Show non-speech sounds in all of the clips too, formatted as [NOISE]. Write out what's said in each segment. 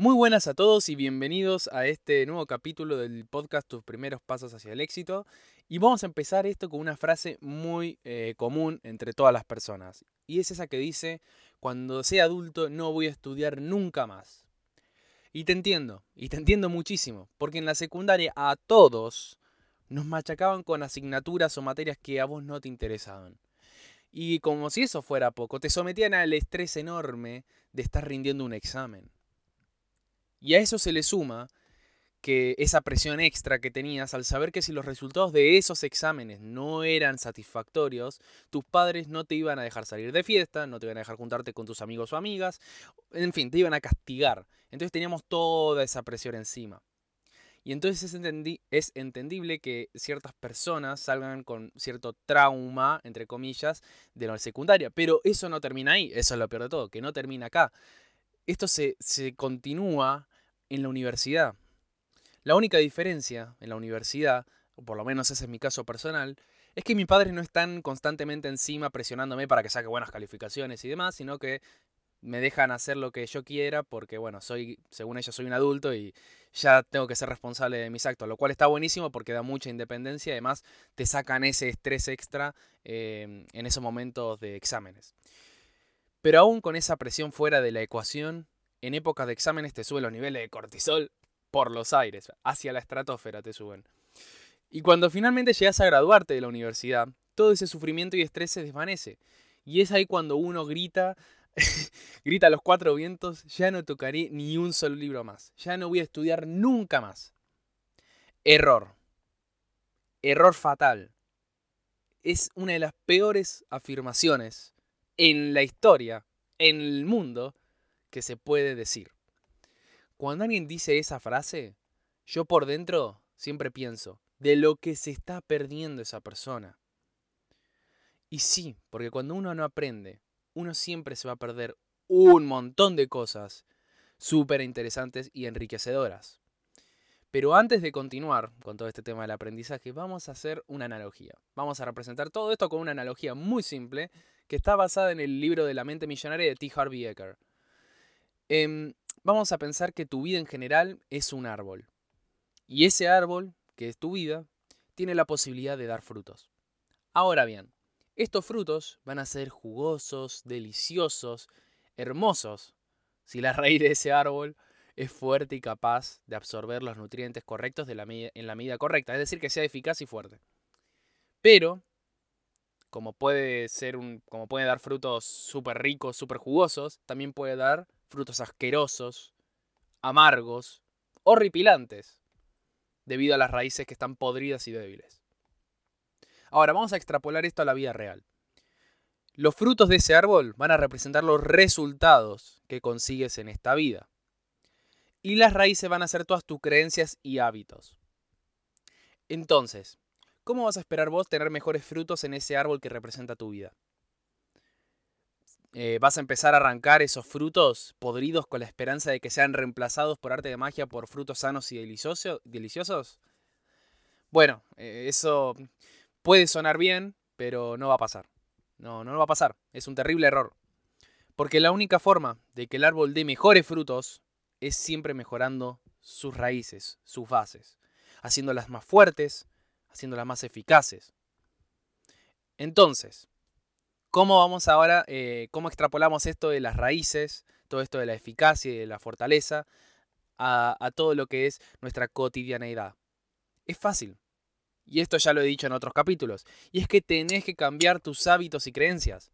Muy buenas a todos y bienvenidos a este nuevo capítulo del podcast Tus primeros pasos hacia el éxito. Y vamos a empezar esto con una frase muy eh, común entre todas las personas. Y es esa que dice, cuando sea adulto no voy a estudiar nunca más. Y te entiendo, y te entiendo muchísimo, porque en la secundaria a todos nos machacaban con asignaturas o materias que a vos no te interesaban. Y como si eso fuera poco, te sometían al estrés enorme de estar rindiendo un examen. Y a eso se le suma que esa presión extra que tenías al saber que si los resultados de esos exámenes no eran satisfactorios, tus padres no te iban a dejar salir de fiesta, no te iban a dejar juntarte con tus amigos o amigas, en fin, te iban a castigar. Entonces teníamos toda esa presión encima. Y entonces es, entendible que ciertas personas salgan con cierto trauma, entre comillas, de la secundaria. Pero eso no termina ahí, eso es lo peor de todo, que no termina acá. Esto se, se continúa en la universidad. La única diferencia en la universidad, o por lo menos ese es mi caso personal, es que mis padres no están constantemente encima presionándome para que saque buenas calificaciones y demás, sino que me dejan hacer lo que yo quiera porque, bueno, soy, según ellos, soy un adulto y ya tengo que ser responsable de mis actos, lo cual está buenísimo porque da mucha independencia y además te sacan ese estrés extra eh, en esos momentos de exámenes. Pero aún con esa presión fuera de la ecuación, en épocas de exámenes te suben los niveles de cortisol por los aires, hacia la estratosfera te suben. Y cuando finalmente llegas a graduarte de la universidad, todo ese sufrimiento y estrés se desvanece. Y es ahí cuando uno grita, [LAUGHS] grita a los cuatro vientos, ya no tocaré ni un solo libro más, ya no voy a estudiar nunca más. Error. Error fatal. Es una de las peores afirmaciones en la historia, en el mundo, que se puede decir. Cuando alguien dice esa frase, yo por dentro siempre pienso de lo que se está perdiendo esa persona. Y sí, porque cuando uno no aprende, uno siempre se va a perder un montón de cosas súper interesantes y enriquecedoras. Pero antes de continuar con todo este tema del aprendizaje, vamos a hacer una analogía. Vamos a representar todo esto con una analogía muy simple que está basada en el libro de la mente millonaria de T. Harvey Eker. Em, vamos a pensar que tu vida en general es un árbol. Y ese árbol, que es tu vida, tiene la posibilidad de dar frutos. Ahora bien, estos frutos van a ser jugosos, deliciosos, hermosos, si la [LAUGHS] raíz de ese árbol es fuerte y capaz de absorber los nutrientes correctos en la medida correcta, es decir, que sea eficaz y fuerte. Pero, como puede ser un, como puede dar frutos súper ricos, súper jugosos, también puede dar frutos asquerosos, amargos, horripilantes, debido a las raíces que están podridas y débiles. Ahora vamos a extrapolar esto a la vida real. Los frutos de ese árbol van a representar los resultados que consigues en esta vida. Y las raíces van a ser todas tus creencias y hábitos. Entonces, ¿cómo vas a esperar vos tener mejores frutos en ese árbol que representa tu vida? Eh, vas a empezar a arrancar esos frutos podridos con la esperanza de que sean reemplazados por arte de magia por frutos sanos y deliciosos? Bueno, eh, eso puede sonar bien, pero no va a pasar. No, no va a pasar. Es un terrible error. Porque la única forma de que el árbol dé mejores frutos es siempre mejorando sus raíces, sus bases, haciéndolas más fuertes, haciéndolas más eficaces. Entonces, ¿Cómo vamos ahora, eh, cómo extrapolamos esto de las raíces, todo esto de la eficacia y de la fortaleza, a, a todo lo que es nuestra cotidianeidad? Es fácil. Y esto ya lo he dicho en otros capítulos. Y es que tenés que cambiar tus hábitos y creencias.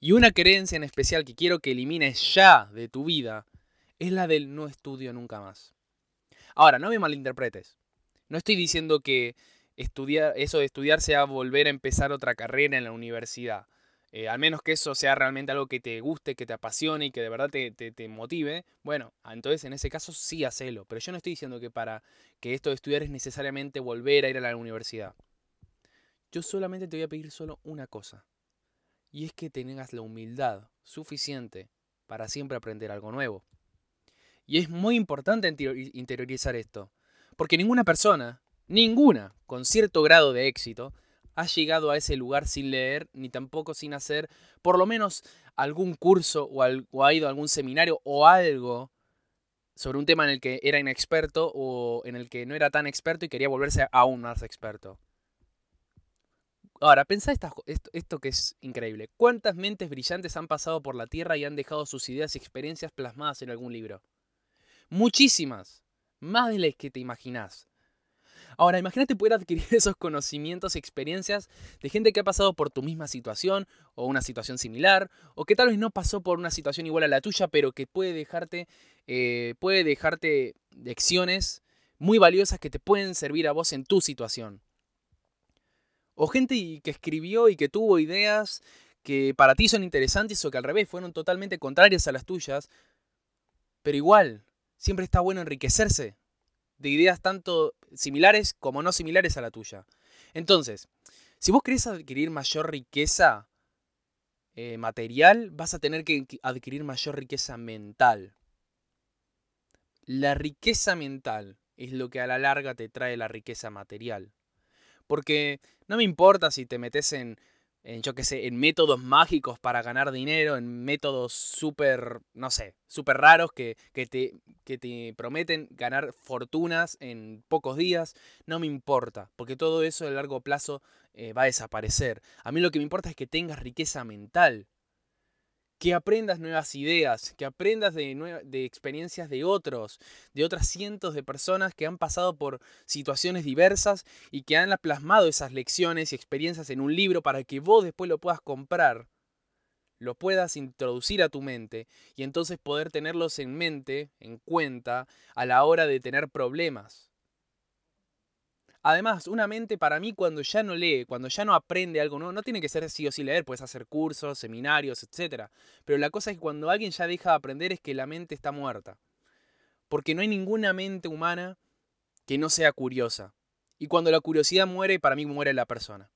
Y una creencia en especial que quiero que elimines ya de tu vida es la del no estudio nunca más. Ahora, no me malinterpretes. No estoy diciendo que estudiar, eso de estudiar sea volver a empezar otra carrera en la universidad. Eh, al menos que eso sea realmente algo que te guste, que te apasione y que de verdad te, te, motive, bueno, entonces en ese caso sí hacelo. Pero yo no estoy diciendo que para que esto de estudiar es necesariamente volver a ir a la universidad. Yo solamente te voy a pedir solo una cosa. Y es que tengas la humildad suficiente para siempre aprender algo nuevo. Y es muy importante interiorizar esto. Porque ninguna persona Ninguna, con cierto grado de éxito, ha llegado a ese lugar sin leer, ni tampoco sin hacer por lo menos algún curso o, ha ido a algún seminario o algo sobre un tema en el que era inexperto o en el que no era tan experto y quería volverse aún más experto. Ahora, pensá esto, esto, que es increíble. ¿Cuántas mentes brillantes han pasado por la Tierra y han dejado sus ideas y experiencias plasmadas en algún libro? Muchísimas. Más de las que te imaginás. Ahora, imagínate poder adquirir [LAUGHS] esos conocimientos y experiencias de gente que ha pasado por tu misma situación o una situación similar, o que tal vez no pasó por una situación igual a la tuya, pero que puede dejarte, eh, puede dejarte lecciones muy valiosas que te pueden servir a vos en tu situación. O gente que escribió y que tuvo ideas que para ti son interesantes o que al revés fueron totalmente contrarias a las tuyas, pero igual, siempre está bueno enriquecerse de ideas tanto similares como no similares a la tuya. Entonces, si vos querés adquirir mayor riqueza eh, material, vas a tener que adquirir mayor riqueza mental. La riqueza mental es lo que a la larga te trae la riqueza material. Porque no me importa si te metes en en, yo qué sé, en métodos mágicos para ganar dinero, en métodos súper, no sé, súper raros que, te, que te prometen ganar fortunas en pocos días, no me importa, porque todo eso a largo plazo eh, va a desaparecer. A mí lo que me importa es que tengas riqueza mental, que aprendas nuevas ideas, que aprendas de, de, experiencias de otros, de otras cientos de personas que han pasado por situaciones diversas y que han plasmado esas lecciones y experiencias en un libro para que vos después lo puedas comprar, lo puedas introducir a tu mente y entonces poder tenerlos en mente, en cuenta, a la hora de tener problemas. Además, una mente para mí cuando ya no lee, cuando ya no aprende algo nuevo, no tiene que ser sí o sí leer, puedes hacer cursos, seminarios, etc. Pero la cosa es que cuando alguien ya deja de aprender es que la mente está muerta. Porque no hay ninguna mente humana que no sea curiosa. Y cuando la curiosidad muere, para mí muere la persona.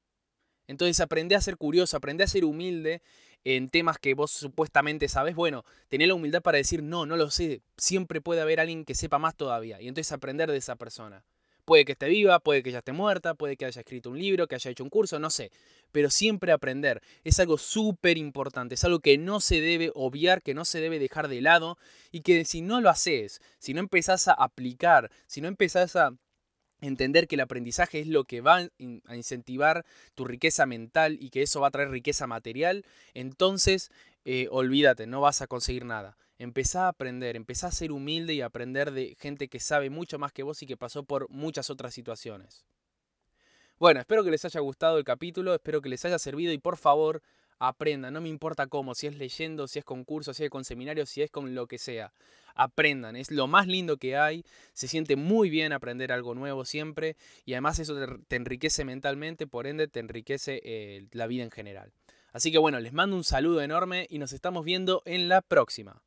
Entonces aprende a ser curioso, aprende a ser humilde en temas que vos supuestamente sabes. Bueno, tener la humildad para decir, no, no lo sé, siempre puede haber alguien que sepa más todavía. Y entonces aprender de esa persona. Puede que esté viva, puede que ya esté muerta, puede que haya escrito un libro, que haya hecho un curso, no sé. Pero siempre aprender es algo súper importante, es algo que no se debe obviar, que no se debe dejar de lado y que si no lo haces, si no empezás a aplicar, si no empezás a entender que el aprendizaje es lo que va a incentivar tu riqueza mental y que eso va a traer riqueza material, entonces eh, olvídate, no vas a conseguir nada. Empezá a aprender, empezá a ser humilde y aprender de gente que sabe mucho más que vos y que pasó por muchas otras situaciones. Bueno, espero que les haya gustado el capítulo, espero que les haya servido y por favor aprendan, no me importa cómo, si es leyendo, si es con cursos, si es con seminarios, si es con lo que sea. Aprendan, es lo más lindo que hay, se siente muy bien aprender algo nuevo siempre y además eso te, enriquece mentalmente, por ende te enriquece eh, la vida en general. Así que bueno, les mando un saludo enorme y nos estamos viendo en la próxima.